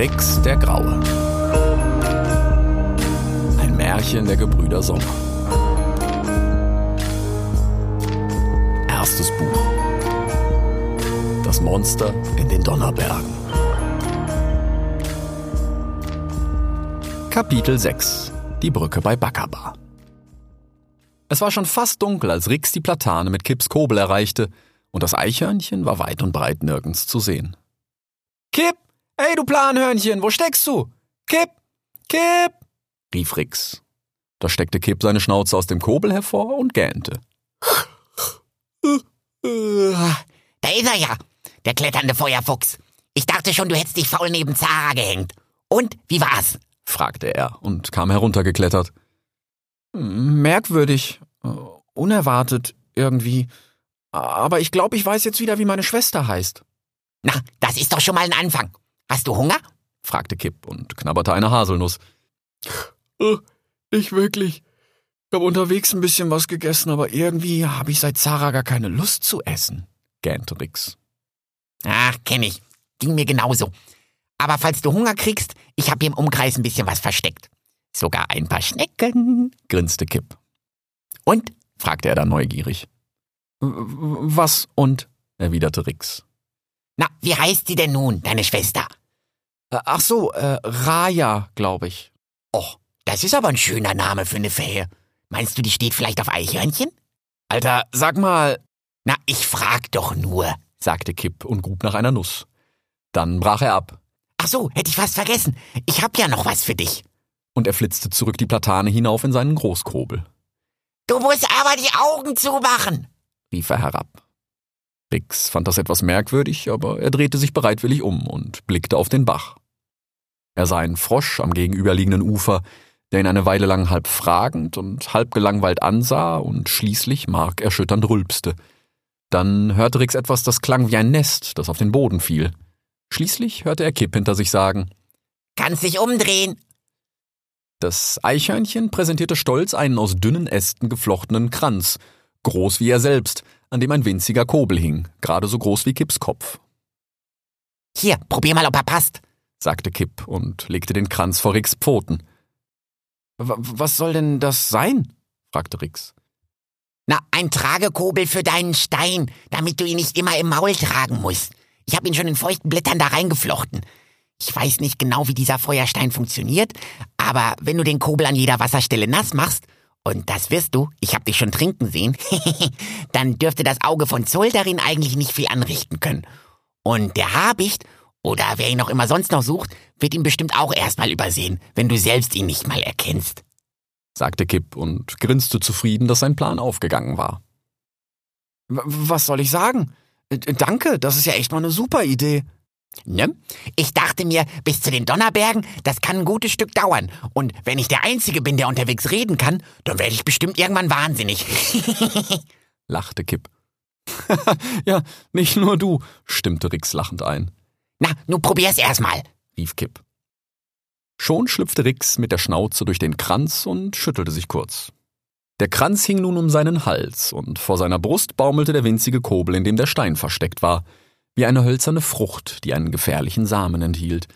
Rix der Graue. Ein Märchen der Gebrüder Sommer. Erstes Buch. Das Monster in den Donnerbergen. Kapitel 6. Die Brücke bei Bakaba. Es war schon fast dunkel, als Rix die Platane mit Kips Kobel erreichte, und das Eichhörnchen war weit und breit nirgends zu sehen. Kipp! Ey, du Planhörnchen, wo steckst du? Kipp! Kipp! rief Rix. Da steckte Kipp seine Schnauze aus dem Kobel hervor und gähnte. Da ist er ja, der kletternde Feuerfuchs. Ich dachte schon, du hättest dich faul neben Zara gehängt. Und, wie war's? fragte er und kam heruntergeklettert. Merkwürdig, unerwartet irgendwie. Aber ich glaube, ich weiß jetzt wieder, wie meine Schwester heißt. Na, das ist doch schon mal ein Anfang. Hast du Hunger? fragte Kipp und knabberte eine Haselnuss. Äh, ich wirklich. Ich habe unterwegs ein bisschen was gegessen, aber irgendwie habe ich seit Zara gar keine Lust zu essen, gähnte Rix. Ach, kenn ich. Ging mir genauso. Aber falls du Hunger kriegst, ich habe hier im Umkreis ein bisschen was versteckt. Sogar ein paar Schnecken, grinste Kipp. Und? fragte er dann neugierig. Was und? erwiderte Rix. Na, wie heißt sie denn nun, deine Schwester? Ach so, äh, Raya, glaube ich. Och, das ist aber ein schöner Name für eine Fähe. Meinst du, die steht vielleicht auf Eichhörnchen? Alter, sag mal. Na, ich frag doch nur, sagte Kipp und grub nach einer Nuss. Dann brach er ab. Ach so, hätte ich fast vergessen. Ich hab ja noch was für dich. Und er flitzte zurück die Platane hinauf in seinen Großkobel. Du musst aber die Augen zumachen, rief er herab. Rix fand das etwas merkwürdig, aber er drehte sich bereitwillig um und blickte auf den Bach. Er sah einen Frosch am gegenüberliegenden Ufer, der ihn eine Weile lang halb fragend und halb gelangweilt ansah und schließlich markerschütternd rülpste. Dann hörte Rix etwas, das klang wie ein Nest, das auf den Boden fiel. Schließlich hörte er Kipp hinter sich sagen: Kannst dich umdrehen. Das Eichhörnchen präsentierte stolz einen aus dünnen Ästen geflochtenen Kranz, groß wie er selbst, an dem ein winziger Kobel hing, gerade so groß wie Kipps Kopf. Hier, probier mal, ob er passt, sagte Kipp und legte den Kranz vor Ricks Pfoten. Was soll denn das sein? fragte Rix. Na, ein Tragekobel für deinen Stein, damit du ihn nicht immer im Maul tragen musst. Ich habe ihn schon in feuchten Blättern da reingeflochten. Ich weiß nicht genau, wie dieser Feuerstein funktioniert, aber wenn du den Kobel an jeder Wasserstelle nass machst, und das wirst du, ich hab dich schon trinken sehen, dann dürfte das Auge von Zoll darin eigentlich nicht viel anrichten können. Und der Habicht, oder wer ihn auch immer sonst noch sucht, wird ihn bestimmt auch erstmal übersehen, wenn du selbst ihn nicht mal erkennst. sagte Kipp und grinste zufrieden, dass sein Plan aufgegangen war. Was soll ich sagen? Danke, das ist ja echt mal eine super Idee. Ne? Ich dachte mir, bis zu den Donnerbergen, das kann ein gutes Stück dauern. Und wenn ich der Einzige bin, der unterwegs reden kann, dann werde ich bestimmt irgendwann wahnsinnig. lachte Kipp. ja, nicht nur du, stimmte Rix lachend ein. Na, nu probier's erstmal, rief Kipp. Schon schlüpfte Rix mit der Schnauze durch den Kranz und schüttelte sich kurz. Der Kranz hing nun um seinen Hals, und vor seiner Brust baumelte der winzige Kobel, in dem der Stein versteckt war – wie eine hölzerne Frucht, die einen gefährlichen Samen enthielt.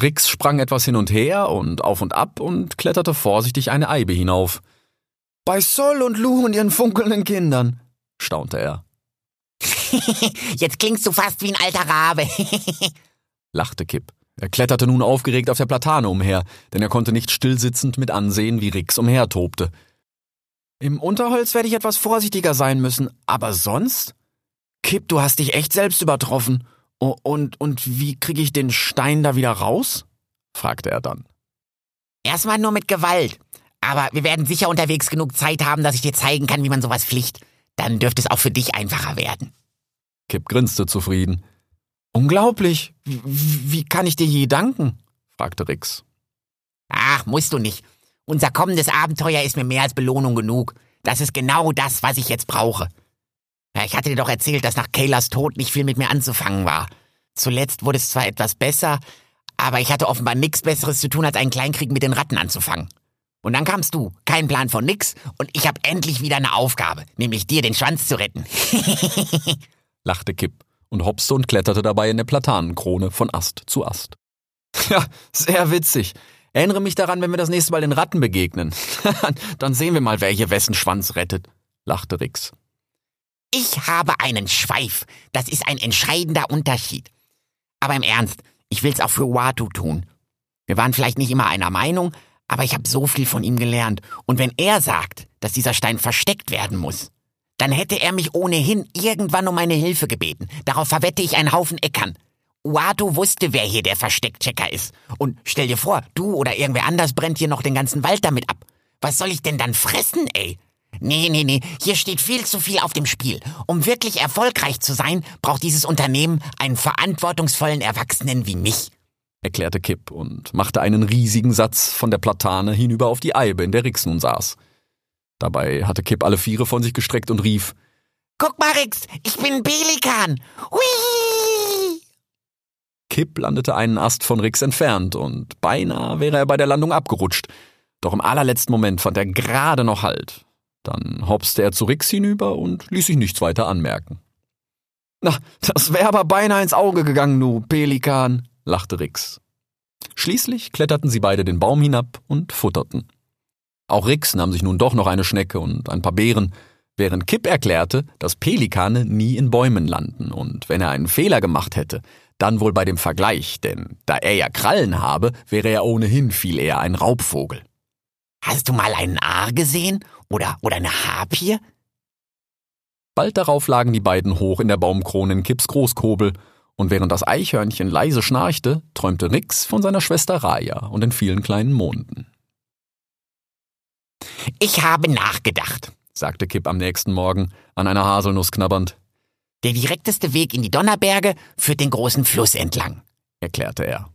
Rix sprang etwas hin und her und auf und ab und kletterte vorsichtig eine Eibe hinauf. Bei Sol und Lu und ihren funkelnden Kindern, staunte er. Jetzt klingst du fast wie ein alter Rabe, lachte Kipp. Er kletterte nun aufgeregt auf der Platane umher, denn er konnte nicht stillsitzend mit ansehen, wie Rix umhertobte. Im Unterholz werde ich etwas vorsichtiger sein müssen, aber sonst? Kipp, du hast dich echt selbst übertroffen. Und, und wie kriege ich den Stein da wieder raus? fragte er dann. Erstmal nur mit Gewalt. Aber wir werden sicher unterwegs genug Zeit haben, dass ich dir zeigen kann, wie man sowas pflicht. Dann dürfte es auch für dich einfacher werden. Kipp grinste zufrieden. Unglaublich. Wie, wie kann ich dir je danken? fragte Rix. Ach, musst du nicht. Unser kommendes Abenteuer ist mir mehr als Belohnung genug. Das ist genau das, was ich jetzt brauche. Ich hatte dir doch erzählt, dass nach Kaylas Tod nicht viel mit mir anzufangen war. Zuletzt wurde es zwar etwas besser, aber ich hatte offenbar nichts Besseres zu tun, als einen Kleinkrieg mit den Ratten anzufangen. Und dann kamst du, kein Plan von nix, und ich hab endlich wieder eine Aufgabe, nämlich dir den Schwanz zu retten. lachte Kipp und hopste und kletterte dabei in der Platanenkrone von Ast zu Ast. Ja, sehr witzig. Erinnere mich daran, wenn wir das nächste Mal den Ratten begegnen. Dann sehen wir mal, wer hier wessen Schwanz rettet, lachte Rix. Ich habe einen Schweif. Das ist ein entscheidender Unterschied. Aber im Ernst, ich will's auch für Watu tun. Wir waren vielleicht nicht immer einer Meinung, aber ich habe so viel von ihm gelernt. Und wenn er sagt, dass dieser Stein versteckt werden muss, dann hätte er mich ohnehin irgendwann um meine Hilfe gebeten. Darauf verwette ich einen Haufen Äckern. Uatu wusste, wer hier der Versteckchecker ist. Und stell dir vor, du oder irgendwer anders brennt hier noch den ganzen Wald damit ab. Was soll ich denn dann fressen, ey? Nee, nee, nee, hier steht viel zu viel auf dem Spiel. Um wirklich erfolgreich zu sein, braucht dieses Unternehmen einen verantwortungsvollen Erwachsenen wie mich erklärte Kipp und machte einen riesigen Satz von der Platane hinüber auf die Eibe, in der Rix nun saß. Dabei hatte Kipp alle Viere von sich gestreckt und rief, Guck mal, Rix, ich bin Pelikan. Hui! Kipp landete einen Ast von Rix entfernt und beinahe wäre er bei der Landung abgerutscht. Doch im allerletzten Moment fand er gerade noch Halt. Dann hopste er zu Rix hinüber und ließ sich nichts weiter anmerken. Na, das wäre aber beinahe ins Auge gegangen, du Pelikan, lachte Rix. Schließlich kletterten sie beide den Baum hinab und futterten. Auch Rix nahm sich nun doch noch eine Schnecke und ein paar Beeren, während Kipp erklärte, dass Pelikane nie in Bäumen landen und wenn er einen Fehler gemacht hätte, dann wohl bei dem Vergleich, denn da er ja Krallen habe, wäre er ohnehin viel eher ein Raubvogel. Hast du mal einen Aar gesehen? Oder, oder eine Harpie? Bald darauf lagen die beiden hoch in der Baumkrone in Kipps Großkobel und während das Eichhörnchen leise schnarchte, träumte Rix von seiner Schwester Raya und den vielen kleinen Monden. Ich habe nachgedacht, sagte Kipp am nächsten Morgen, an einer Haselnuss knabbernd. Der direkteste Weg in die Donnerberge führt den großen Fluss entlang, erklärte er.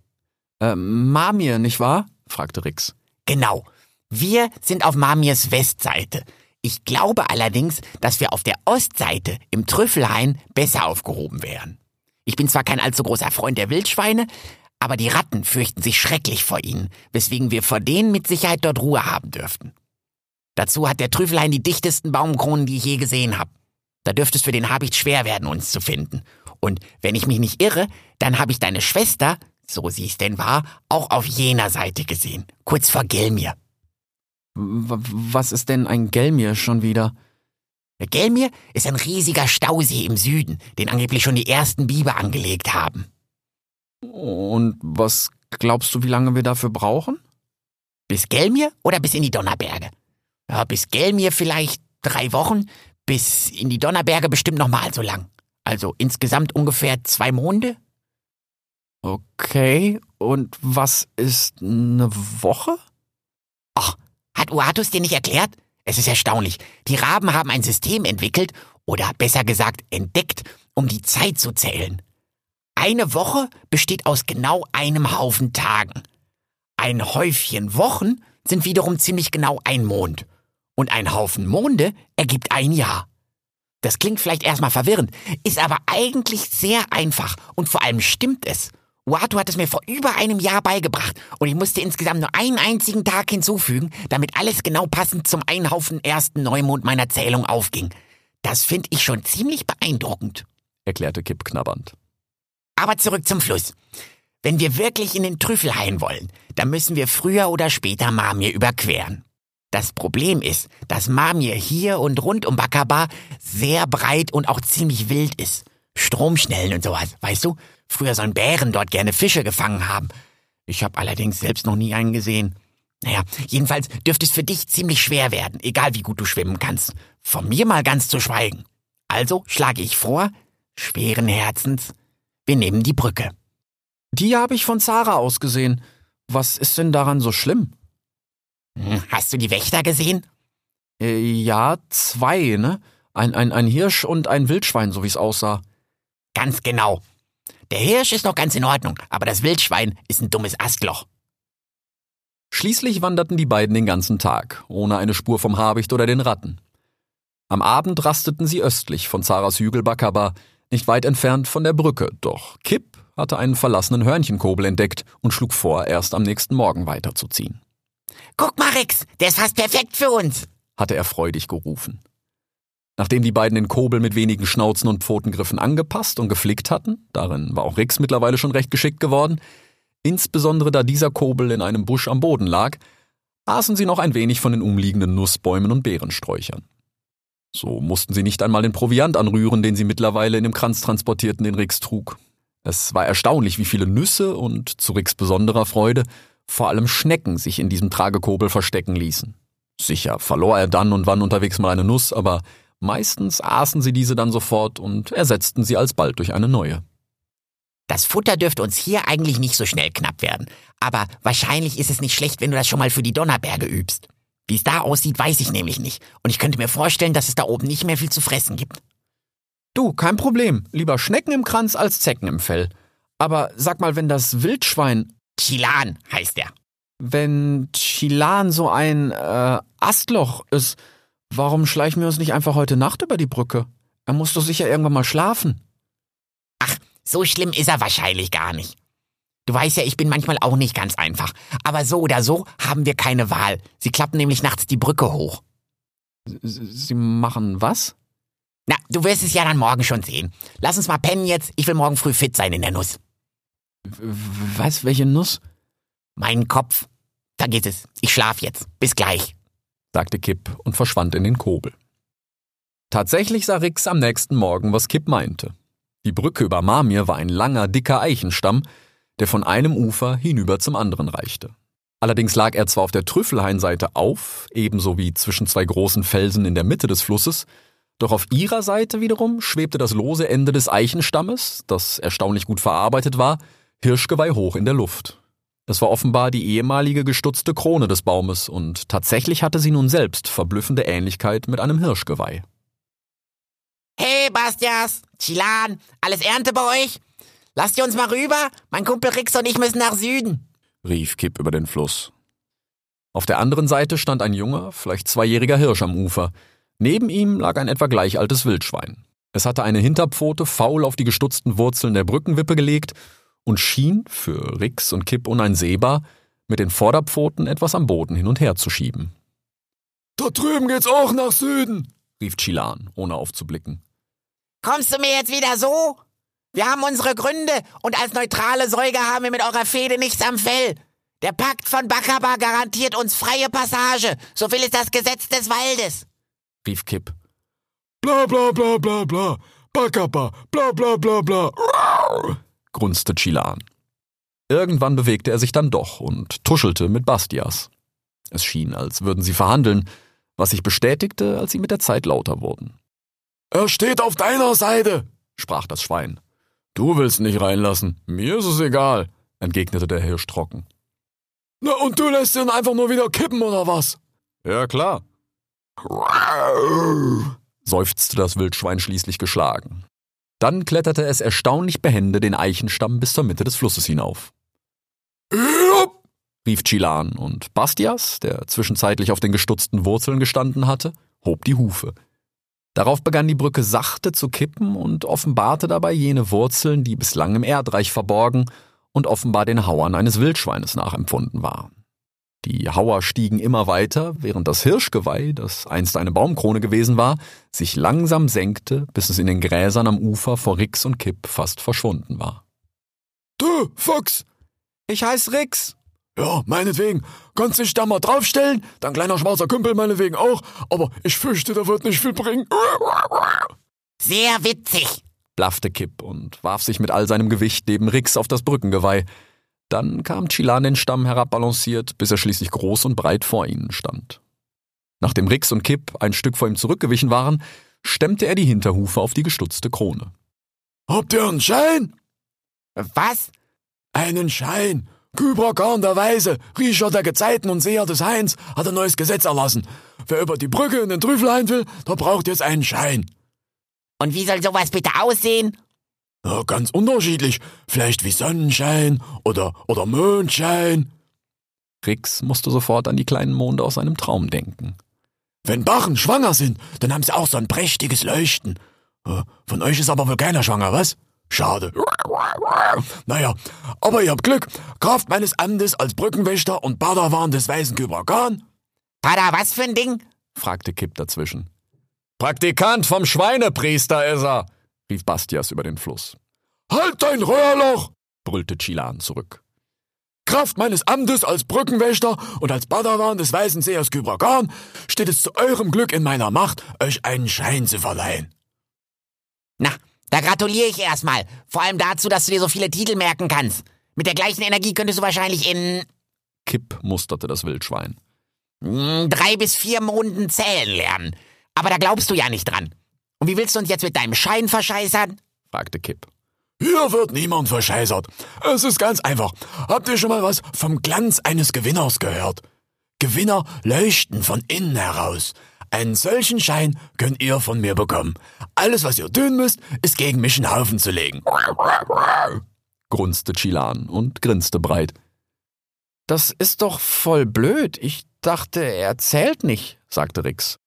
Äh, Mamir, nicht wahr? fragte Rix. Genau. Wir sind auf Mamirs Westseite. Ich glaube allerdings, dass wir auf der Ostseite im Trüffelhain besser aufgehoben wären. Ich bin zwar kein allzu großer Freund der Wildschweine, aber die Ratten fürchten sich schrecklich vor ihnen, weswegen wir vor denen mit Sicherheit dort Ruhe haben dürften. Dazu hat der Trüffelhain die dichtesten Baumkronen, die ich je gesehen habe. Da dürfte es für den Habicht schwer werden, uns zu finden. Und wenn ich mich nicht irre, dann habe ich deine Schwester, so sie es denn war, auch auf jener Seite gesehen, kurz vor Gelmir. Was ist denn ein Gelmir schon wieder? Gelmir ist ein riesiger Stausee im Süden, den angeblich schon die ersten Biber angelegt haben. Und was glaubst du, wie lange wir dafür brauchen? Bis Gelmir oder bis in die Donnerberge? Ja, bis Gelmir vielleicht drei Wochen, bis in die Donnerberge bestimmt nochmal so lang. Also insgesamt ungefähr zwei Monde. Okay, und was ist eine Woche? Ach, hat Uatus dir nicht erklärt? Es ist erstaunlich. Die Raben haben ein System entwickelt, oder besser gesagt entdeckt, um die Zeit zu zählen. Eine Woche besteht aus genau einem Haufen Tagen. Ein Häufchen Wochen sind wiederum ziemlich genau ein Mond. Und ein Haufen Monde ergibt ein Jahr. Das klingt vielleicht erstmal verwirrend, ist aber eigentlich sehr einfach und vor allem stimmt es. Watu hat es mir vor über einem Jahr beigebracht und ich musste insgesamt nur einen einzigen Tag hinzufügen, damit alles genau passend zum Einhaufen ersten Neumond meiner Zählung aufging. Das finde ich schon ziemlich beeindruckend, erklärte Kipp knabbernd. Aber zurück zum Fluss. Wenn wir wirklich in den Trüffelhain wollen, dann müssen wir früher oder später Mamir überqueren. Das Problem ist, dass Mamir hier und rund um Bakaba sehr breit und auch ziemlich wild ist. Stromschnellen und sowas, weißt du? Früher sollen Bären dort gerne Fische gefangen haben. Ich habe allerdings selbst noch nie einen gesehen. Naja, jedenfalls dürfte es für dich ziemlich schwer werden, egal wie gut du schwimmen kannst. Von mir mal ganz zu schweigen. Also schlage ich vor, schweren Herzens, wir nehmen die Brücke. Die habe ich von Zara aus gesehen. Was ist denn daran so schlimm? Hm, hast du die Wächter gesehen? Äh, ja, zwei, ne? Ein, ein, ein Hirsch und ein Wildschwein, so wie es aussah. Ganz genau. Der Hirsch ist noch ganz in Ordnung, aber das Wildschwein ist ein dummes Astloch. Schließlich wanderten die beiden den ganzen Tag, ohne eine Spur vom Habicht oder den Ratten. Am Abend rasteten sie östlich von Zaras Hügel Bakaba, nicht weit entfernt von der Brücke, doch Kipp hatte einen verlassenen Hörnchenkobel entdeckt und schlug vor, erst am nächsten Morgen weiterzuziehen. Guck mal, Rex, der ist fast perfekt für uns, hatte er freudig gerufen. Nachdem die beiden den Kobel mit wenigen Schnauzen und Pfotengriffen angepasst und geflickt hatten, darin war auch Rix mittlerweile schon recht geschickt geworden, Insbesondere da dieser Kobel in einem Busch am Boden lag, aßen sie noch ein wenig von den umliegenden Nussbäumen und Beerensträuchern. So mussten sie nicht einmal den Proviant anrühren, den sie mittlerweile in dem Kranz transportierten, den Rix trug. Es war erstaunlich, wie viele Nüsse und zu Ricks besonderer Freude vor allem Schnecken sich in diesem Tragekobel verstecken ließen. Sicher verlor er dann und wann unterwegs mal eine Nuss, aber meistens aßen sie diese dann sofort und ersetzten sie alsbald durch eine neue. Das Futter dürfte uns hier eigentlich nicht so schnell knapp werden. Aber wahrscheinlich ist es nicht schlecht, wenn du das schon mal für die Donnerberge übst. Wie es da aussieht, weiß ich nämlich nicht. Und ich könnte mir vorstellen, dass es da oben nicht mehr viel zu fressen gibt. Du, kein Problem. Lieber Schnecken im Kranz als Zecken im Fell. Aber sag mal, wenn das Wildschwein. Chilan heißt er. Wenn Chilan so ein äh, Astloch ist, warum schleichen wir uns nicht einfach heute Nacht über die Brücke? Er muss doch sicher irgendwann mal schlafen. Ach, so schlimm ist er wahrscheinlich gar nicht. Du weißt ja, ich bin manchmal auch nicht ganz einfach. Aber so oder so haben wir keine Wahl. Sie klappen nämlich nachts die Brücke hoch. Sie machen was? Na, du wirst es ja dann morgen schon sehen. Lass uns mal pennen jetzt. Ich will morgen früh fit sein in der Nuss. Was? Welche Nuss? Mein Kopf. Vergiss es. Ich schlaf jetzt. Bis gleich. Sagte Kipp und verschwand in den Kobel. Tatsächlich sah Rix am nächsten Morgen, was Kipp meinte. Die Brücke über Marmir war ein langer, dicker Eichenstamm, der von einem Ufer hinüber zum anderen reichte. Allerdings lag er zwar auf der Trüffelhainseite auf, ebenso wie zwischen zwei großen Felsen in der Mitte des Flusses, doch auf ihrer Seite wiederum schwebte das lose Ende des Eichenstammes, das erstaunlich gut verarbeitet war, Hirschgeweih hoch in der Luft. Es war offenbar die ehemalige gestutzte Krone des Baumes und tatsächlich hatte sie nun selbst verblüffende Ähnlichkeit mit einem Hirschgeweih. Hey, Bastias, Chilan, alles Ernte bei euch? Lasst ihr uns mal rüber? Mein Kumpel Rix und ich müssen nach Süden. rief Kipp über den Fluss. Auf der anderen Seite stand ein junger, vielleicht zweijähriger Hirsch am Ufer. Neben ihm lag ein etwa gleich altes Wildschwein. Es hatte eine Hinterpfote faul auf die gestutzten Wurzeln der Brückenwippe gelegt und schien, für Rix und Kipp uneinsehbar, mit den Vorderpfoten etwas am Boden hin und her zu schieben. Da drüben geht's auch nach Süden, rief Chilan, ohne aufzublicken. Kommst du mir jetzt wieder so? Wir haben unsere Gründe und als neutrale Säuger haben wir mit eurer Fehde nichts am Fell. Der Pakt von Bakaba garantiert uns freie Passage. So will es das Gesetz des Waldes. rief Kipp. Bla bla bla bla bla. Bakaba, bla bla bla bla. Grunzte Chilan. Irgendwann bewegte er sich dann doch und tuschelte mit Bastias. Es schien, als würden sie verhandeln, was sich bestätigte, als sie mit der Zeit lauter wurden. Er steht auf deiner Seite, sprach das Schwein. Du willst nicht reinlassen. Mir ist es egal, entgegnete der Hirsch trocken. Na, und du lässt ihn einfach nur wieder kippen, oder was? Ja, klar, seufzte das Wildschwein schließlich geschlagen. Dann kletterte es erstaunlich behende den Eichenstamm bis zur Mitte des Flusses hinauf. Jupp, rief Chilan, und Bastias, der zwischenzeitlich auf den gestutzten Wurzeln gestanden hatte, hob die Hufe. Darauf begann die Brücke sachte zu kippen und offenbarte dabei jene Wurzeln, die bislang im Erdreich verborgen und offenbar den Hauern eines Wildschweines nachempfunden waren. Die Hauer stiegen immer weiter, während das Hirschgeweih, das einst eine Baumkrone gewesen war, sich langsam senkte, bis es in den Gräsern am Ufer vor Rix und Kipp fast verschwunden war. du, Fuchs. Ich heiß Rix. Ja, meinetwegen. Kannst dich da mal draufstellen? Dein kleiner schwarzer Kümpel meinetwegen auch. Aber ich fürchte, der wird nicht viel bringen. Sehr witzig. blaffte Kipp und warf sich mit all seinem Gewicht neben Rix auf das Brückengeweih. Dann kam Chilan den Stamm herabbalanciert, bis er schließlich groß und breit vor ihnen stand. Nachdem Rix und Kipp ein Stück vor ihm zurückgewichen waren, stemmte er die Hinterhufe auf die gestutzte Krone. Habt ihr einen Schein? Was? Einen Schein. Kybra Khan der Weise, Riecher der Gezeiten und Seher des Hains, hat ein neues Gesetz erlassen. Wer über die Brücke in den Trüffelhain will, der braucht jetzt einen Schein. Und wie soll sowas bitte aussehen? Ja, ganz unterschiedlich. Vielleicht wie Sonnenschein oder, oder Mondschein. Rix musste sofort an die kleinen Monde aus seinem Traum denken. Wenn Bachen schwanger sind, dann haben sie auch so ein prächtiges Leuchten. Äh, Von euch ist aber wohl keiner schwanger, was? Schade. Naja, aber ihr habt Glück. Kraft meines Amtes als Brückenwächter und Padawan des weißen Kybra Khan. Pada, was für ein Ding? fragte Kipp dazwischen. Praktikant vom Schweinepriester ist er, rief Bastias über den Fluss. Halt dein Röhrloch! brüllte Chilan zurück. Kraft meines Amtes als Brückenwächter und als Padawan des Weißen Sehers Kybragan steht es zu eurem Glück in meiner Macht, euch einen Schein zu verleihen. Na, da gratuliere ich erstmal. Vor allem dazu, dass du dir so viele Titel merken kannst. Mit der gleichen Energie könntest du wahrscheinlich in Kipp musterte das Wildschwein. mm, drei bis vier Monaten zählen lernen. Aber da glaubst du ja nicht dran. Und wie willst du uns jetzt mit deinem Schein verscheißern? fragte Kipp. Hier wird niemand verscheißert. Es ist ganz einfach. Habt ihr schon mal was vom Glanz eines Gewinners gehört? Gewinner leuchten von innen heraus. Einen solchen Schein könnt ihr von mir bekommen. Alles, was ihr tun müsst, ist gegen mich einen Haufen zu legen. grunzte Chilan und grinste breit. Das ist doch voll blöd. Ich dachte, er zählt nicht, sagte Rix.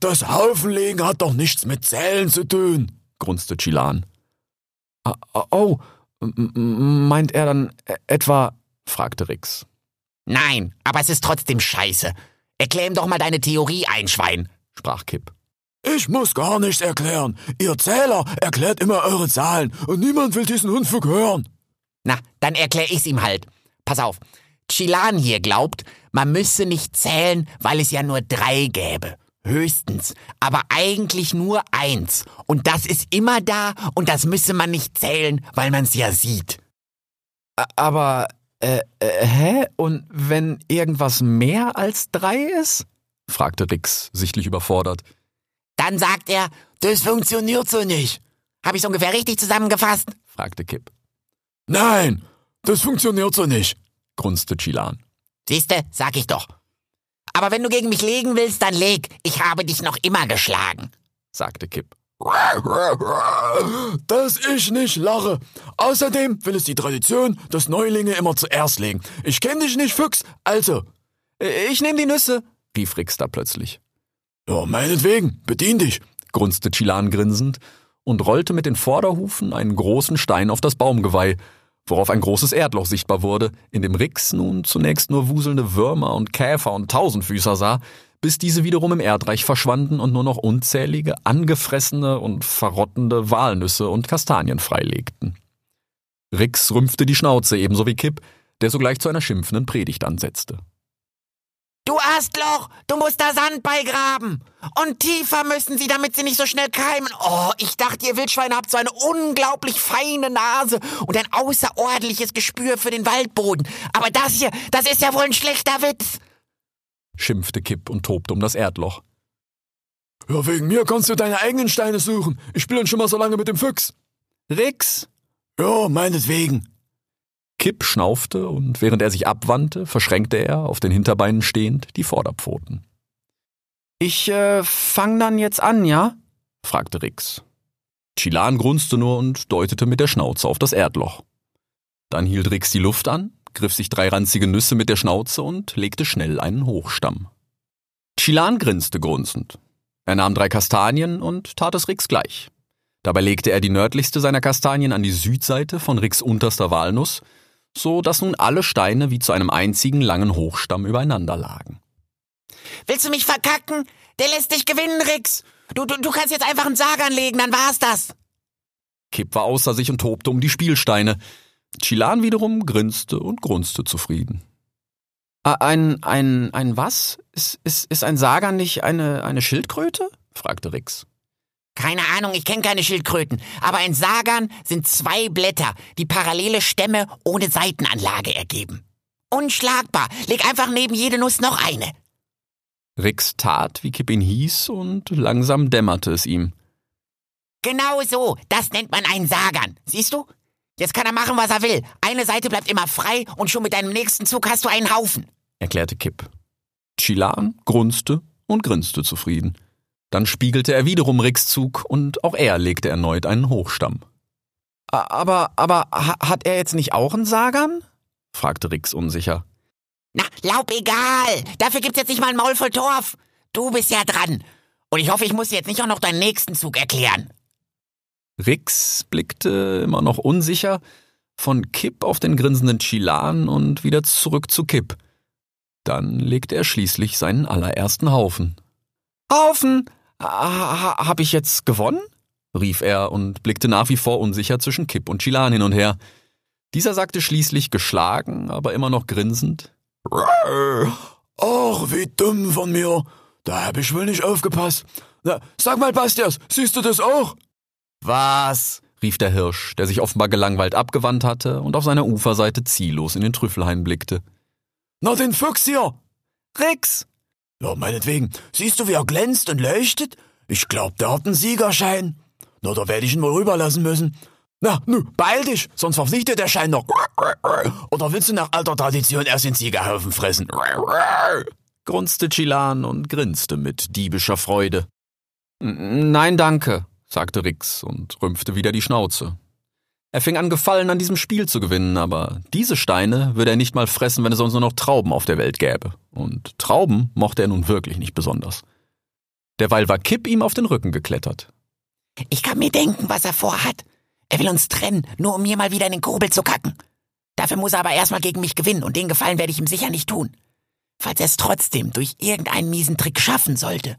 Das Haufenlegen hat doch nichts mit Zählen zu tun, grunzte Chilan. Ah, ah, Oh, meint er dann e- etwa. fragte Rix. Nein, aber es ist trotzdem scheiße. Erklär ihm doch mal deine Theorie, Einschwein. sprach Kipp. Ich muss gar nichts erklären. Ihr Zähler erklärt immer eure Zahlen und niemand will diesen Unfug hören. Na, dann erklär ich's ihm halt. Pass auf. Chilan hier glaubt, man müsse nicht zählen, weil es ja nur drei gäbe. Höchstens. Aber eigentlich nur eins. Und das ist immer da und das müsse man nicht zählen, weil man's ja sieht. Aber, äh, äh, hä? Und wenn irgendwas mehr als drei ist? fragte Rix, sichtlich überfordert. Dann sagt er, das funktioniert so nicht. Hab ich's ungefähr richtig zusammengefasst? fragte Kipp. Nein, das funktioniert so nicht. Grunzte Chilan. Siehste, sag ich doch. Aber wenn du gegen mich legen willst, dann leg. Ich habe dich noch immer geschlagen. sagte Kipp. Dass ich nicht lache. Außerdem will es die Tradition, dass Neulinge immer zuerst legen. Ich kenn dich nicht, Füchs. Also, Ich nehme die Nüsse. rief Rix da plötzlich. ja, meinetwegen, bedien dich. grunzte Chilan grinsend und rollte mit den Vorderhufen einen großen Stein auf das Baumgeweih, worauf ein großes Erdloch sichtbar wurde, in dem Rix nun zunächst nur wuselnde Würmer und Käfer und Tausendfüßer sah, bis diese wiederum im Erdreich verschwanden und nur noch unzählige, angefressene und verrottende Walnüsse und Kastanien freilegten. Rix rümpfte die Schnauze ebenso wie Kipp, der sogleich zu einer schimpfenden Predigt ansetzte. Du Astloch, du musst da Sand beigraben. Und tiefer müssen sie, damit sie nicht so schnell keimen. Oh, ich dachte, ihr Wildschweine habt so eine unglaublich feine Nase und ein außerordentliches Gespür für den Waldboden. Aber das hier, das ist ja wohl ein schlechter Witz. schimpfte Kipp und tobte um das Erdloch. Ja, wegen mir kannst du deine eigenen Steine suchen. Ich spiele schon mal so lange mit dem Füchs. Rix, Ja, meinetwegen. Kipp schnaufte und während er sich abwandte, verschränkte er, auf den Hinterbeinen stehend, die Vorderpfoten. ich äh, fang dann jetzt an, ja? fragte Rix. Chilan grunzte nur und deutete mit der Schnauze auf das Erdloch. Dann hielt Rix die Luft an, griff sich drei ranzige Nüsse mit der Schnauze und legte schnell einen Hochstamm. Chilan grinste grunzend. Er nahm drei Kastanien und tat es Rix gleich. Dabei legte er die nördlichste seiner Kastanien an die Südseite von Rix unterster Walnuss, so dass nun alle Steine wie zu einem einzigen langen Hochstamm übereinander lagen. Willst du mich verkacken? Der lässt dich gewinnen, Rix. Du, du, du kannst jetzt einfach einen Sarg anlegen, dann war's das. Kipp war außer sich und tobte um die Spielsteine. Chilan wiederum grinste und grunzte zufrieden. Ein, ein, ein was? Ist, ist, ist ein Sager nicht eine, eine Schildkröte? fragte Rix. Keine Ahnung, ich kenne keine Schildkröten. Aber ein Sagan sind zwei Blätter, die parallele Stämme ohne Seitenanlage ergeben. Unschlagbar. Leg einfach neben jede Nuss noch eine. Rix tat, wie Kipp ihn hieß, und langsam dämmerte es ihm. Genau so. Das nennt man einen Sagan. Siehst du? Jetzt kann er machen, was er will. Eine Seite bleibt immer frei und schon mit deinem nächsten Zug hast du einen Haufen. erklärte Kipp. Chilan grunzte und grinste zufrieden. Dann spiegelte er wiederum Rix Zug und auch er legte erneut einen Hochstamm. Aber, aber ha- hat er jetzt nicht auch einen Sagan? fragte Rix unsicher. Na, Laub egal. Dafür gibt's jetzt nicht mal ein Maul voll Torf. Du bist ja dran. Und ich hoffe, ich muss dir jetzt nicht auch noch deinen nächsten Zug erklären. Rix blickte immer noch unsicher von Kipp auf den grinsenden Chilan und wieder zurück zu Kipp. Dann legte er schließlich seinen allerersten Haufen. Haufen! Ha- Hab ich jetzt gewonnen? rief er und blickte nach wie vor unsicher zwischen Kipp und Chilan hin und her. Dieser sagte schließlich geschlagen, aber immer noch grinsend. Ach, wie dumm von mir. Da hab ich wohl nicht aufgepasst. Na, sag mal, Bastias, siehst du das auch? Was? rief der Hirsch, der sich offenbar gelangweilt abgewandt hatte und auf seiner Uferseite ziellos in den Trüffelhain blickte. Na, den Fuchs hier. Rix! Ja, meinetwegen. Siehst du, wie er glänzt und leuchtet? Ich glaub, der hat einen Siegerschein. Na, da werde ich ihn wohl rüberlassen müssen. Na, nu, beeil dich, sonst verpflichtet der Schein noch. Oder willst du nach alter Tradition erst den Siegerhaufen fressen? grunzte Chilan und grinste mit diebischer Freude. Nein, danke, sagte Rix und rümpfte wieder die Schnauze. Er fing an, Gefallen an diesem Spiel zu gewinnen, aber diese Steine würde er nicht mal fressen, wenn es sonst nur noch Trauben auf der Welt gäbe. Und Trauben mochte er nun wirklich nicht besonders. Derweil war Kipp ihm auf den Rücken geklettert. Ich kann mir denken, was er vorhat. Er will uns trennen, nur um mir mal wieder in den Kurbel zu kacken. Dafür muss er aber erstmal gegen mich gewinnen und den Gefallen werde ich ihm sicher nicht tun. Falls er es trotzdem durch irgendeinen miesen Trick schaffen sollte,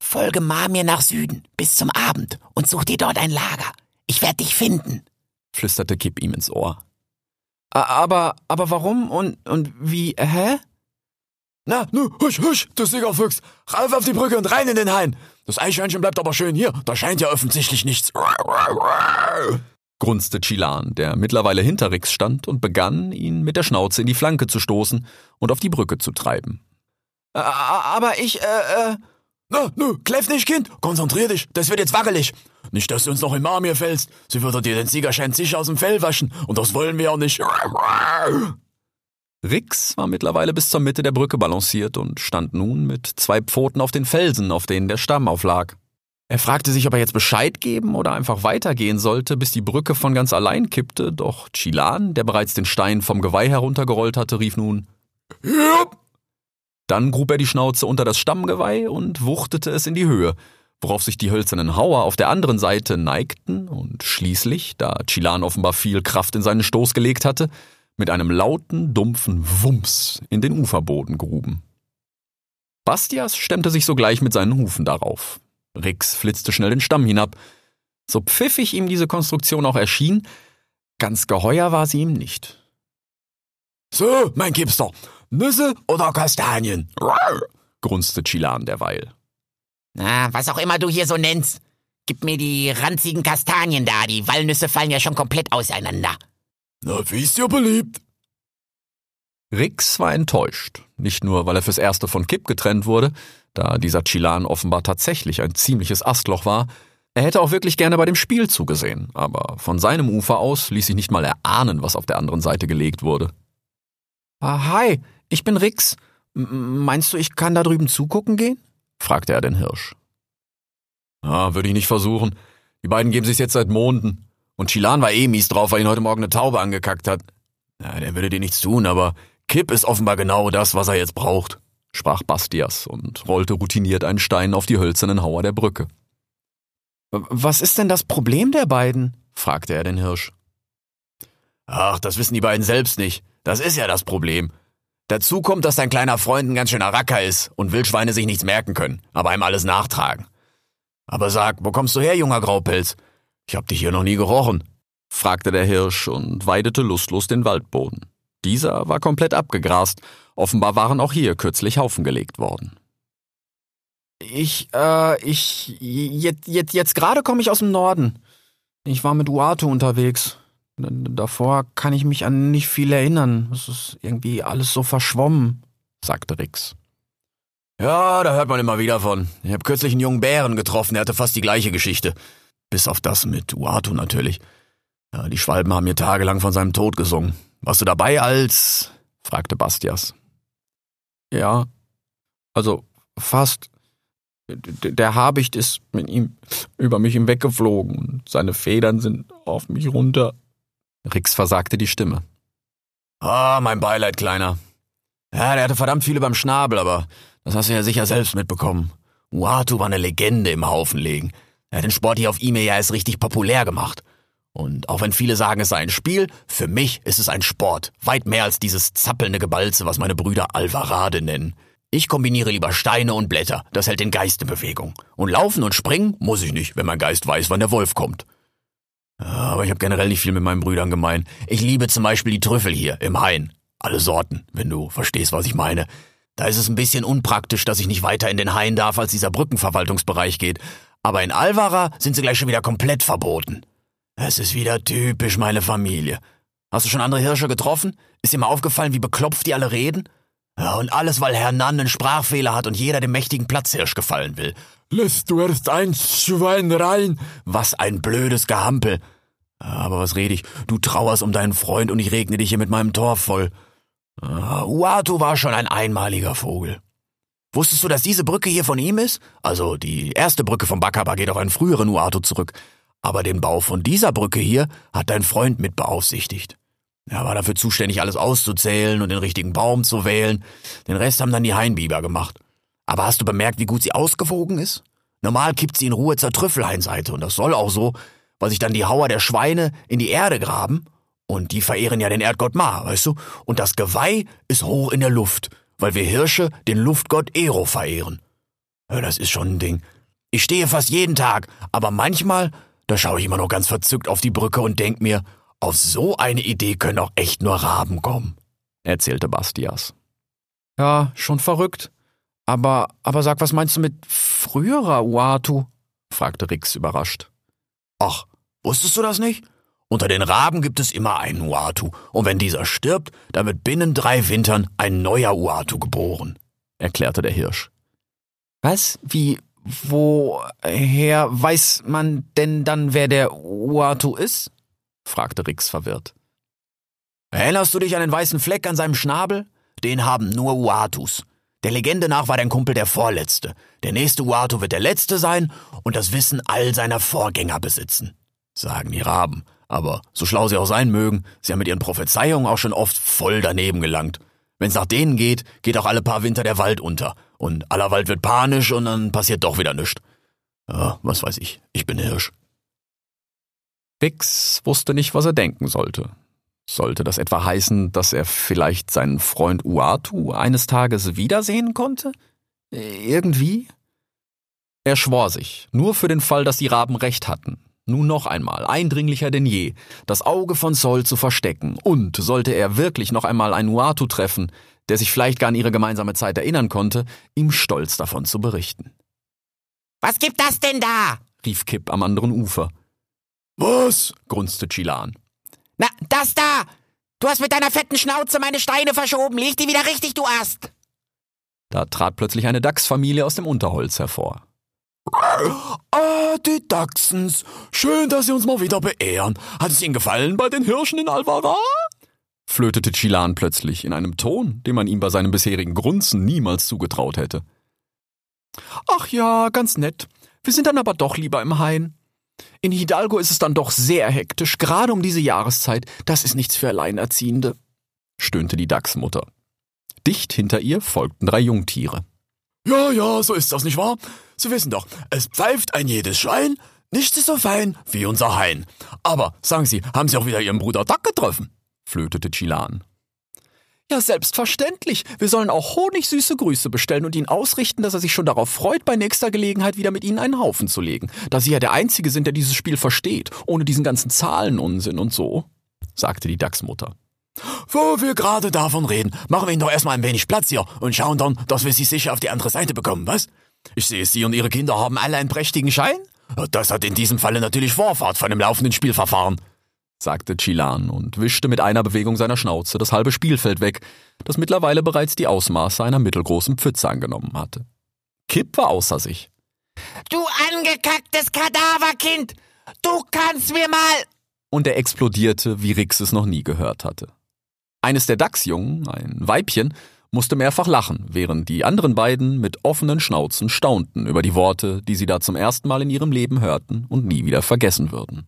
folge Marmir nach Süden bis zum Abend und such dir dort ein Lager. Ich werde dich finden, flüsterte Kipp ihm ins Ohr. Aber, aber warum und, und wie, hä? Na, nu, husch, husch, du Siegerfuchs. Rauf auf die Brücke und rein in den Hain. Das Eichhörnchen bleibt aber schön hier. Da scheint ja offensichtlich nichts. grunzte Chilan, der mittlerweile hinter Rix stand und begann, ihn mit der Schnauze in die Flanke zu stoßen und auf die Brücke zu treiben. Aber ich, äh, äh. Na, nu, kläff nicht, Kind. Konzentrier dich. Das wird jetzt wackelig. Nicht, dass du uns noch im Marmir fällst. Sie würde dir den Siegerschein sicher aus dem Fell waschen. Und das wollen wir auch nicht. Rix war mittlerweile bis zur Mitte der Brücke balanciert und stand nun mit zwei Pfoten auf den Felsen, auf denen der Stamm auflag. Er fragte sich, ob er jetzt Bescheid geben oder einfach weitergehen sollte, bis die Brücke von ganz allein kippte, doch Chilan, der bereits den Stein vom Geweih heruntergerollt hatte, rief nun Ja. Dann grub er die Schnauze unter das Stammgeweih und wuchtete es in die Höhe, worauf sich die hölzernen Hauer auf der anderen Seite neigten und schließlich, da Chilan offenbar viel Kraft in seinen Stoß gelegt hatte, mit einem lauten, dumpfen Wumms in den Uferboden gruben. Bastias stemmte sich sogleich mit seinen Hufen darauf. Rix flitzte schnell den Stamm hinab. So pfiffig ihm diese Konstruktion auch erschien, ganz geheuer war sie ihm nicht. So, mein Gipster, Nüsse oder Kastanien? grunzte Chilan derweil. Na, was auch immer du hier so nennst. Gib mir die ranzigen Kastanien da, die Walnüsse fallen ja schon komplett auseinander. Na, wie ist dir beliebt? Rix war enttäuscht. Nicht nur, weil er fürs Erste von Kipp getrennt wurde, da dieser Chilan offenbar tatsächlich ein ziemliches Astloch war. Er hätte auch wirklich gerne bei dem Spiel zugesehen, aber von seinem Ufer aus ließ sich nicht mal erahnen, was auf der anderen Seite gelegt wurde. Ah, hi, ich bin Rix. M meinst du, ich kann da drüben zugucken gehen? fragte er den Hirsch. Ah, würde ich nicht versuchen. Die beiden geben sich jetzt seit Monden. Und Chilan war eh mies drauf, weil ihn heute Morgen eine Taube angekackt hat. Na, der würde dir nichts tun, aber Kipp ist offenbar genau das, was er jetzt braucht, sprach Bastias und rollte routiniert einen Stein auf die hölzernen Hauer der Brücke. Was ist denn das Problem der beiden? fragte er den Hirsch. Ach, das wissen die beiden selbst nicht. Das ist ja das Problem. Dazu kommt, dass dein kleiner Freund ein ganz schöner Racker ist und Wildschweine sich nichts merken können, aber ihm alles nachtragen. Aber sag, wo kommst du her, junger Graupelz? Ich hab dich hier noch nie gerochen, fragte der Hirsch und weidete lustlos den Waldboden. Dieser war komplett abgegrast, offenbar waren auch hier kürzlich Haufen gelegt worden. Ich, äh, ich, jetzt, jetzt, jetzt gerade komme ich aus dem Norden. Ich war mit Uatu unterwegs. Davor kann ich mich an nicht viel erinnern. Es ist irgendwie alles so verschwommen, sagte Rix. Ja, da hört man immer wieder von. Ich habe kürzlich einen jungen Bären getroffen, der hatte fast die gleiche Geschichte. Bis auf das mit Uatu natürlich. Ja, die Schwalben haben mir tagelang von seinem Tod gesungen. Warst du dabei als? fragte Bastias. Ja, also fast. Der Habicht ist mit ihm über mich hinweggeflogen und seine Federn sind auf mich runter. Rix versagte die Stimme. Ah, mein Beileid, Kleiner. Ja, der hatte verdammt viele beim Schnabel, aber das hast du ja sicher selbst mitbekommen. Uatu war eine Legende im Haufen legen. Er hat den Sport hier auf E-Mail ja erst richtig populär gemacht. Und auch wenn viele sagen, es sei ein Spiel, für mich ist es ein Sport. Weit mehr als dieses zappelnde Gebalze, was meine Brüder Alvarade nennen. Ich kombiniere lieber Steine und Blätter. Das hält den Geist in Bewegung. Und laufen und springen muss ich nicht, wenn mein Geist weiß, wann der Wolf kommt. Aber ich habe generell nicht viel mit meinen Brüdern gemein. Ich liebe zum Beispiel die Trüffel hier im Hain. Alle Sorten, wenn du verstehst, was ich meine. Da ist es ein bisschen unpraktisch, dass ich nicht weiter in den Hain darf, als dieser Brückenverwaltungsbereich geht. Aber in Alvara sind sie gleich schon wieder komplett verboten. Es ist wieder typisch meine Familie. Hast du schon andere Hirsche getroffen? Ist dir mal aufgefallen, wie beklopft die alle reden? Und alles, weil Herr Nann einen Sprachfehler hat und jeder dem mächtigen Platzhirsch gefallen will. Lässt du erst ein Schwein rein? Was ein blödes Gehampel. Aber was red ich? Du trauerst um deinen Freund und ich regne dich hier mit meinem Torf voll. Uh, Uatu war schon ein einmaliger Vogel. Wusstest du, dass diese Brücke hier von ihm ist? Also die erste Brücke von Bakaba geht auf einen früheren Uatu zurück. Aber den Bau von dieser Brücke hier hat dein Freund mit beaufsichtigt. Er war dafür zuständig, alles auszuzählen und den richtigen Baum zu wählen. Den Rest haben dann die Hainbiber gemacht. Aber hast du bemerkt, wie gut sie ausgewogen ist? Normal kippt sie in Ruhe zur Trüffelhainseite und das soll auch so, weil sich dann die Hauer der Schweine in die Erde graben und die verehren ja den Erdgott Ma, weißt du? Und das Geweih ist hoch in der Luft, weil wir Hirsche den Luftgott Ero verehren. Ja, das ist schon ein Ding. Ich stehe fast jeden Tag, aber manchmal, da schaue ich immer noch ganz verzückt auf die Brücke und denk mir, auf so eine Idee können auch echt nur Raben kommen, erzählte Bastias. Ja, schon verrückt. Aber, aber sag, was meinst du mit früherer Uatu? fragte Rix überrascht. Ach, wusstest du das nicht? Unter den Raben gibt es immer einen Uatu, und wenn dieser stirbt, dann wird binnen drei Wintern ein neuer Uatu geboren, erklärte der Hirsch. Was? Wie? Woher weiß man denn dann, wer der Uatu ist? Fragte Rix verwirrt. Erinnerst du dich an den weißen Fleck an seinem Schnabel? Den haben nur Uatus. Der Legende nach war dein Kumpel der Vorletzte. Der nächste Uatu wird der Letzte sein und das Wissen all seiner Vorgänger besitzen, sagen die Raben. Aber so schlau sie auch sein mögen, sie haben mit ihren Prophezeiungen auch schon oft voll daneben gelangt. Wenn's nach denen geht, geht auch alle paar Winter der Wald unter. Und aller Wald wird panisch und dann passiert doch wieder nichts. Ja, was weiß ich. Ich bin Hirsch. Bix wusste nicht, was er denken sollte. Sollte das etwa heißen, dass er vielleicht seinen Freund Uatu eines Tages wiedersehen konnte? Irgendwie? Er schwor sich, nur für den Fall, dass die Raben recht hatten, nun noch einmal, eindringlicher denn je, das Auge von Sol zu verstecken, und sollte er wirklich noch einmal einen Uatu treffen, der sich vielleicht gar an ihre gemeinsame Zeit erinnern konnte, ihm stolz davon zu berichten. Was gibt das denn da? rief Kipp am anderen Ufer. Was? grunzte Chilan. Na, das da! Du hast mit deiner fetten Schnauze meine Steine verschoben. Leg die wieder richtig, du Ast! Da trat plötzlich eine Dachsfamilie aus dem Unterholz hervor. Ah, die Dachsens. Schön, dass Sie uns mal wieder beehren. Hat es Ihnen gefallen bei den Hirschen in Alvara? flötete Chilan plötzlich in einem Ton, den man ihm bei seinem bisherigen Grunzen niemals zugetraut hätte. Ach ja, ganz nett. Wir sind dann aber doch lieber im Hain. In Hidalgo ist es dann doch sehr hektisch, gerade um diese Jahreszeit. Das ist nichts für Alleinerziehende, stöhnte die Dachsmutter. Dicht hinter ihr folgten drei Jungtiere. Ja, ja, so ist das, nicht wahr? Sie wissen doch, es pfeift ein jedes Schwein, nichts ist so fein wie unser Hain. Aber, sagen Sie, haben Sie auch wieder Ihren Bruder Duck getroffen? flötete Chilan. Ja, selbstverständlich. Wir sollen auch honigsüße Grüße bestellen und ihn ausrichten, dass er sich schon darauf freut, bei nächster Gelegenheit wieder mit ihnen einen Haufen zu legen. Da sie ja der Einzige sind, der dieses Spiel versteht, ohne diesen ganzen Zahlenunsinn und so, sagte die Dachsmutter. Wo wir gerade davon reden, machen wir Ihnen doch erstmal ein wenig Platz hier und schauen dann, dass wir Sie sicher auf die andere Seite bekommen, was? Ich sehe, Sie und Ihre Kinder haben alle einen prächtigen Schein. Das hat in diesem Falle natürlich Vorfahrt von dem laufenden Spielverfahren sagte Chilan und wischte mit einer Bewegung seiner Schnauze das halbe Spielfeld weg, das mittlerweile bereits die Ausmaße einer mittelgroßen Pfütze angenommen hatte. Kipp war außer sich. Du angekacktes Kadaverkind! Du kannst mir mal! Und er explodierte, wie Rix es noch nie gehört hatte. Eines der Dachsjungen, ein Weibchen, musste mehrfach lachen, während die anderen beiden mit offenen Schnauzen staunten über die Worte, die sie da zum ersten Mal in ihrem Leben hörten und nie wieder vergessen würden.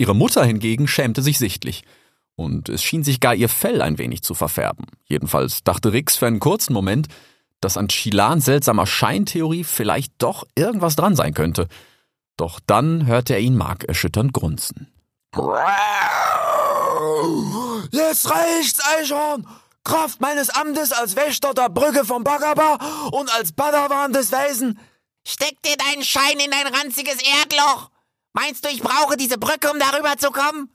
Ihre Mutter hingegen schämte sich sichtlich, und es schien sich gar ihr Fell ein wenig zu verfärben. Jedenfalls dachte Rix für einen kurzen Moment, dass an Chilans seltsamer Scheintheorie vielleicht doch irgendwas dran sein könnte. Doch dann hörte er ihn markerschütternd grunzen. Jetzt reicht's, Eichhorn! Kraft meines Amtes als Wächter der Brücke vom Bagaba und als Padawan des Weisen! Steck dir deinen Schein in dein ranziges Erdloch! Meinst du, ich brauche diese Brücke, um darüber zu kommen?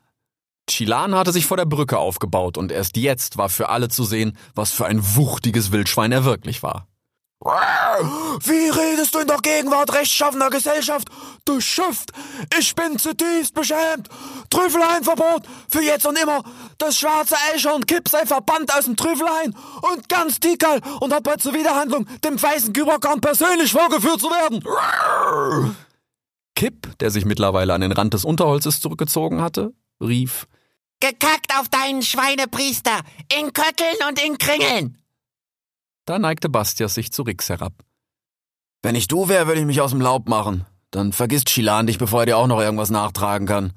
Chilan hatte sich vor der Brücke aufgebaut und erst jetzt war für alle zu sehen, was für ein wuchtiges Wildschwein er wirklich war. Wie redest du in der Gegenwart rechtschaffener Gesellschaft? Du Schift! Ich bin zutiefst beschämt! Trüffeleinverbot für jetzt und immer! Das schwarze Eichhorn Kipp sei verbannt aus dem Trüffelein und ganz Tikal und hat bei Zuwiderhandlung dem weißen Küberkorn persönlich vorgeführt zu werden! Kipp, der sich mittlerweile an den Rand des Unterholzes zurückgezogen hatte, rief Gekackt auf deinen Schweinepriester! In Kötteln und in Kringeln! Da neigte Bastias sich zu Rix herab. Wenn ich du wäre, würde ich mich aus dem Laub machen. Dann vergisst Chilan dich, bevor er dir auch noch irgendwas nachtragen kann.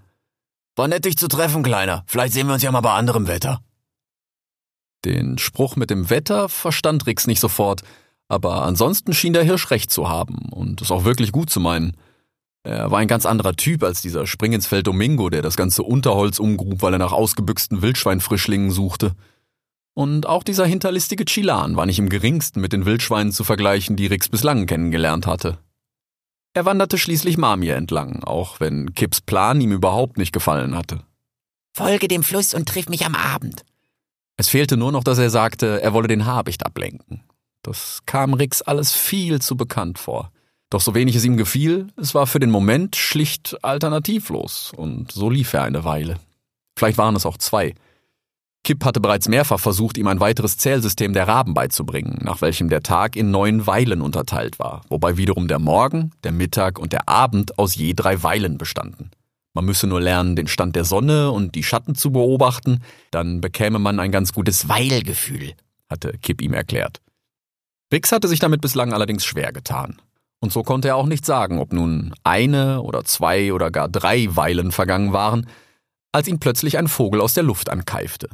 War nett, dich zu treffen, Kleiner. Vielleicht sehen wir uns ja mal bei anderem Wetter. Den Spruch mit dem Wetter verstand Rix nicht sofort, aber ansonsten schien der Hirsch recht zu haben und es auch wirklich gut zu meinen. Er war ein ganz anderer Typ als dieser Springensfeld Domingo, der das ganze Unterholz umgrub, weil er nach ausgebüxten Wildschweinfrischlingen suchte. Und auch dieser hinterlistige Chilan war nicht im geringsten mit den Wildschweinen zu vergleichen, die Rix bislang kennengelernt hatte. Er wanderte schließlich Mamir entlang, auch wenn Kips Plan ihm überhaupt nicht gefallen hatte. Folge dem Fluss und triff mich am Abend. Es fehlte nur noch, dass er sagte, er wolle den Habicht ablenken. Das kam Rix alles viel zu bekannt vor. Doch so wenig es ihm gefiel, es war für den Moment schlicht alternativlos, und so lief er eine Weile. Vielleicht waren es auch zwei – Kipp hatte bereits mehrfach versucht, ihm ein weiteres Zählsystem der Raben beizubringen, nach welchem der Tag in neun Weilen unterteilt war, wobei wiederum der Morgen, der Mittag und der Abend aus je drei Weilen bestanden. Man müsse nur lernen, den Stand der Sonne und die Schatten zu beobachten, dann bekäme man ein ganz gutes Weilgefühl, hatte Kipp ihm erklärt. Rix hatte sich damit bislang allerdings schwer getan. Und so konnte er auch nicht sagen, ob nun eine oder zwei oder gar drei Weilen vergangen waren, als ihn plötzlich ein Vogel aus der Luft ankeifte.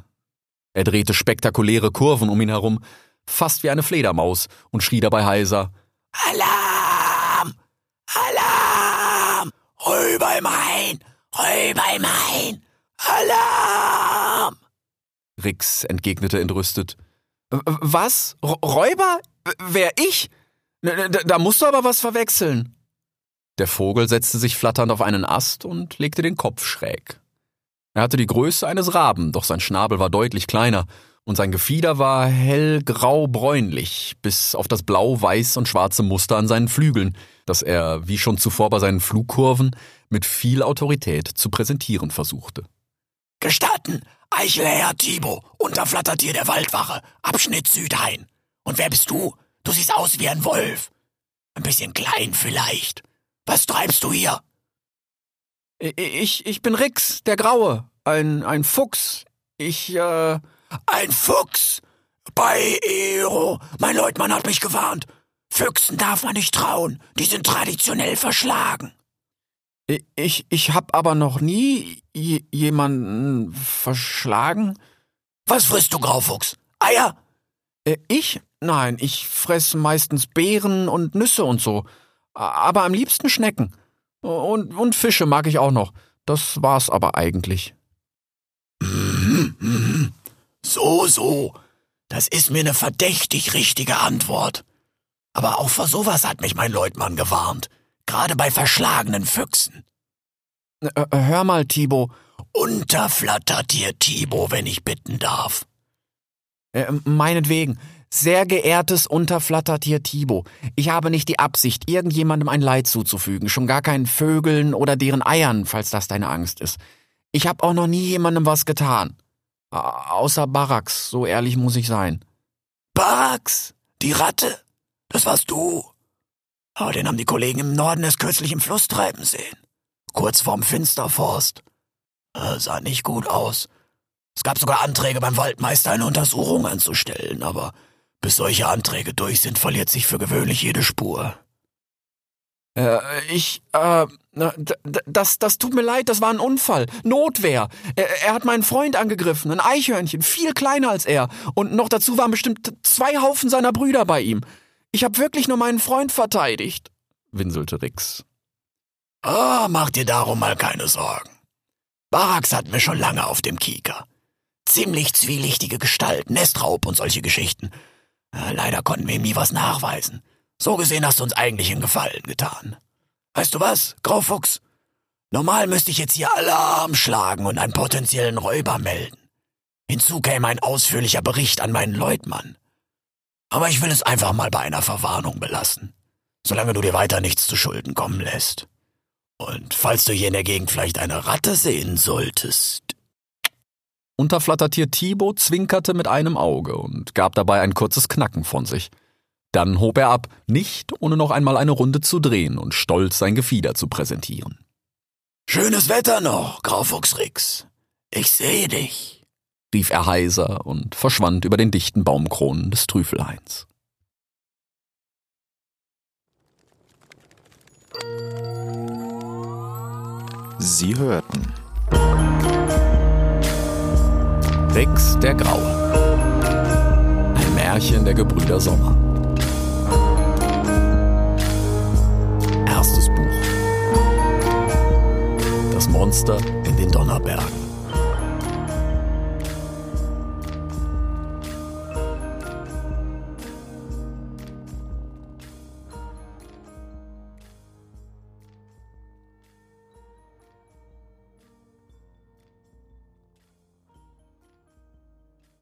Er drehte spektakuläre Kurven um ihn herum, fast wie eine Fledermaus, und schrie dabei heiser Alarm! Alarm! Räuber im Hain! Räuber im Hain! Alarm! Rix entgegnete entrüstet. Was? R Räuber? Wer ich? Da, da musst du aber was verwechseln. Der Vogel setzte sich flatternd auf einen Ast und legte den Kopf schräg. Er hatte die Größe eines Raben, doch sein Schnabel war deutlich kleiner und sein Gefieder war hellgrau-bräunlich, bis auf das blau, weiß und schwarze Muster an seinen Flügeln, das er, wie schon zuvor bei seinen Flugkurven, mit viel Autorität zu präsentieren versuchte. Gestatten, Eichelherr Thibaut, unterflattert dir der Waldwache, Abschnitt Südhain. Und wer bist du? Du siehst aus wie ein Wolf. Ein bisschen klein vielleicht. Was treibst du hier? Ich, ich bin Rix, der Graue. Ein, ein Fuchs. Ich, äh. Ein Fuchs? Bei Ero. Mein Leutmann hat mich gewarnt. Füchsen darf man nicht trauen. Die sind traditionell verschlagen. Ich, ich hab aber noch nie jemanden verschlagen. Was frisst du, Graufuchs? Eier? Äh, ich? Nein, ich fress meistens Beeren und Nüsse und so. Aber am liebsten Schnecken. Und, und Fische mag ich auch noch. Das war's aber eigentlich. So, so. Das ist mir eine verdächtig richtige Antwort. Aber auch vor sowas hat mich mein Leutmann gewarnt. Gerade bei verschlagenen Füchsen. Äh, hör mal, Thibaut. Unterflattert dir, Thibaut, wenn ich bitten darf. Äh, meinetwegen. Sehr geehrtes Unterflattertier Tibo, ich habe nicht die Absicht, irgendjemandem ein Leid zuzufügen, schon gar keinen Vögeln oder deren Eiern, falls das deine Angst ist. Ich habe auch noch nie jemandem was getan. Außer Baraks, so ehrlich muss ich sein. Baraks? Die Ratte? Das warst du. Aber den haben die Kollegen im Norden erst kürzlich im Fluss treiben sehen. Kurz vorm Finsterforst. Äh, sah nicht gut aus. Es gab sogar Anträge beim Waldmeister, eine Untersuchung anzustellen, aber bis solche Anträge durch sind, verliert sich für gewöhnlich jede Spur. Äh, ich, äh, das, das tut mir leid, das war ein Unfall. Notwehr. Er, er hat meinen Freund angegriffen, ein Eichhörnchen, viel kleiner als er. Und noch dazu waren bestimmt zwei Haufen seiner Brüder bei ihm. Ich hab wirklich nur meinen Freund verteidigt, winselte Rix. Ah, mach dir darum mal keine Sorgen. Barax hat mir schon lange auf dem Kieker. Ziemlich zwielichtige Gestalt, Nestraub und solche Geschichten. Äh, leider konnten wir ihm nie was nachweisen. So gesehen hast du uns eigentlich einen Gefallen getan. Weißt du was, Graufuchs? Normal müsste ich jetzt hier Alarm schlagen und einen potenziellen Räuber melden. Hinzu käme ein ausführlicher Bericht an meinen Leutmann. Aber ich will es einfach mal bei einer Verwarnung belassen, solange du dir weiter nichts zu Schulden kommen lässt. Und falls du hier in der Gegend vielleicht eine Ratte sehen solltest. Unterflattertier Thibaut zwinkerte mit einem Auge und gab dabei ein kurzes Knacken von sich. Dann hob er ab, nicht ohne noch einmal eine Runde zu drehen und stolz sein Gefieder zu präsentieren. Schönes Wetter noch, Graufuchsrix. Ich sehe dich, rief er heiser und verschwand über den dichten Baumkronen des Trüfelhains. Sie hörten Rix der Graue. Ein Märchen der Gebrüder Sommer. Erstes Buch. Das Monster in den Donnerbergen.